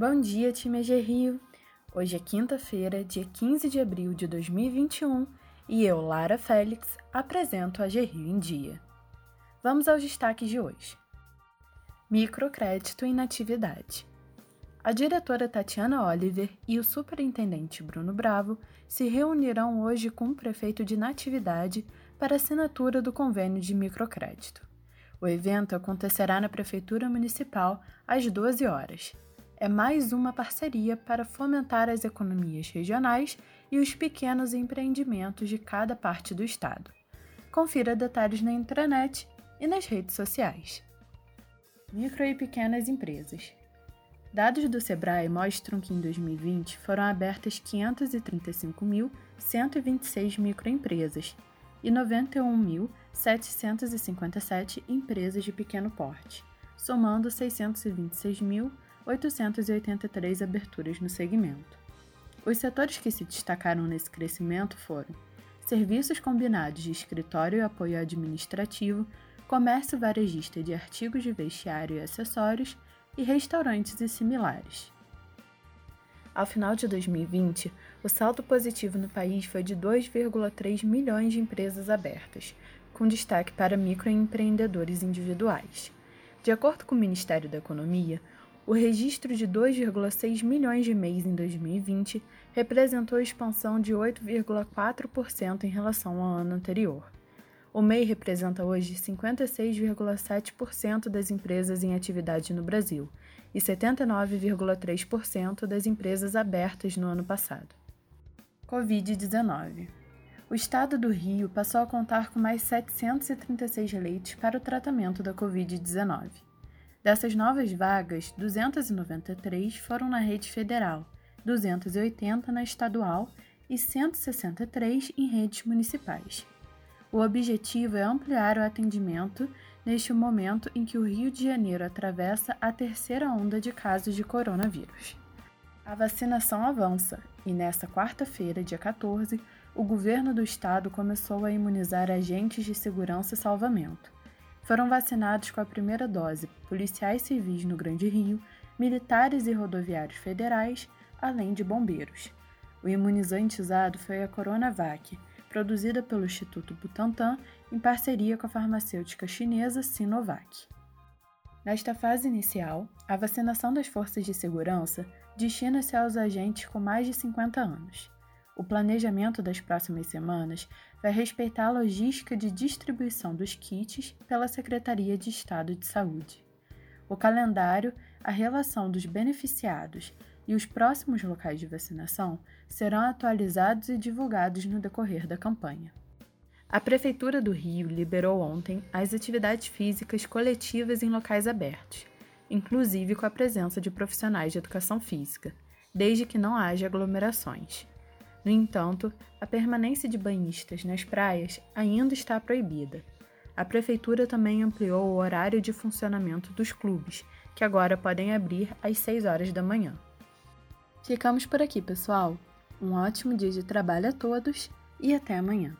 Bom dia, time AG Rio! Hoje é quinta-feira, dia 15 de abril de 2021 e eu, Lara Félix, apresento a AG Rio em Dia. Vamos aos destaques de hoje. Microcrédito em Natividade. A diretora Tatiana Oliver e o superintendente Bruno Bravo se reunirão hoje com o prefeito de Natividade para assinatura do convênio de microcrédito. O evento acontecerá na Prefeitura Municipal às 12 horas. É mais uma parceria para fomentar as economias regionais e os pequenos empreendimentos de cada parte do estado. Confira detalhes na intranet e nas redes sociais. Micro e pequenas empresas. Dados do Sebrae mostram que em 2020 foram abertas 535.126 microempresas e 91.757 empresas de pequeno porte, somando 626.883 aberturas no segmento. Os setores que se destacaram nesse crescimento foram serviços combinados de escritório e apoio administrativo, comércio varejista de artigos de vestiário e acessórios e restaurantes e similares. Ao final de 2020, o saldo positivo no país foi de 2,3 milhões de empresas abertas, com destaque para microempreendedores individuais. De acordo com o Ministério da Economia, o registro de 2,6 milhões de MEIs em 2020 representou expansão de 8,4% em relação ao ano anterior. O MEI representa hoje 56,7% das empresas em atividade no Brasil e 79,3% das empresas abertas no ano passado. Covid-19 O estado do Rio passou a contar com mais 736 leitos para o tratamento da Covid-19. Dessas novas vagas, 293 foram na rede federal, 280 na estadual e 163 em redes municipais. O objetivo é ampliar o atendimento neste momento em que o Rio de Janeiro atravessa a terceira onda de casos de coronavírus. A vacinação avança e, nesta quarta-feira, dia 14, o governo do estado começou a imunizar agentes de segurança e salvamento. Foram vacinados com a primeira dose policiais civis no Grande Rio, militares e rodoviários federais, além de bombeiros. O imunizante usado foi a Coronavac, produzida pelo Instituto Butantan em parceria com a farmacêutica chinesa Sinovac. Nesta fase inicial, a vacinação das forças de segurança destina-se aos agentes com mais de 50 anos. O planejamento das próximas semanas vai respeitar a logística de distribuição dos kits pela Secretaria de Estado de Saúde. O calendário, a relação dos beneficiados e os próximos locais de vacinação serão atualizados e divulgados no decorrer da campanha. A Prefeitura do Rio liberou ontem as atividades físicas coletivas em locais abertos, inclusive com a presença de profissionais de educação física, desde que não haja aglomerações. No entanto, a permanência de banhistas nas praias ainda está proibida. A Prefeitura também ampliou o horário de funcionamento dos clubes, que agora podem abrir às 6 horas da manhã. Ficamos por aqui, pessoal. Um ótimo dia de trabalho a todos e até amanhã.